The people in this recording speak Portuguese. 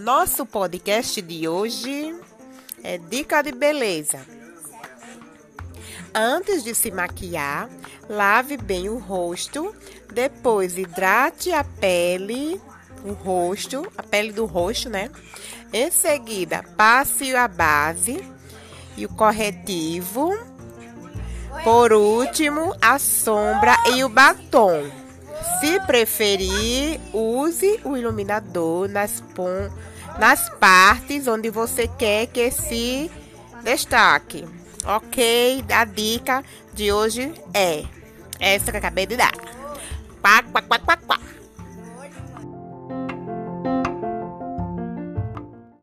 Nosso podcast de hoje é dica de beleza. Antes de se maquiar, lave bem o rosto, depois hidrate a pele, o rosto, a pele do rosto, né? Em seguida, passe a base e o corretivo. Por último, a sombra e o batom. Se preferir, use o iluminador nas, nas partes onde você quer que se destaque. Ok? A dica de hoje é essa que eu acabei de dar. Quá, quá.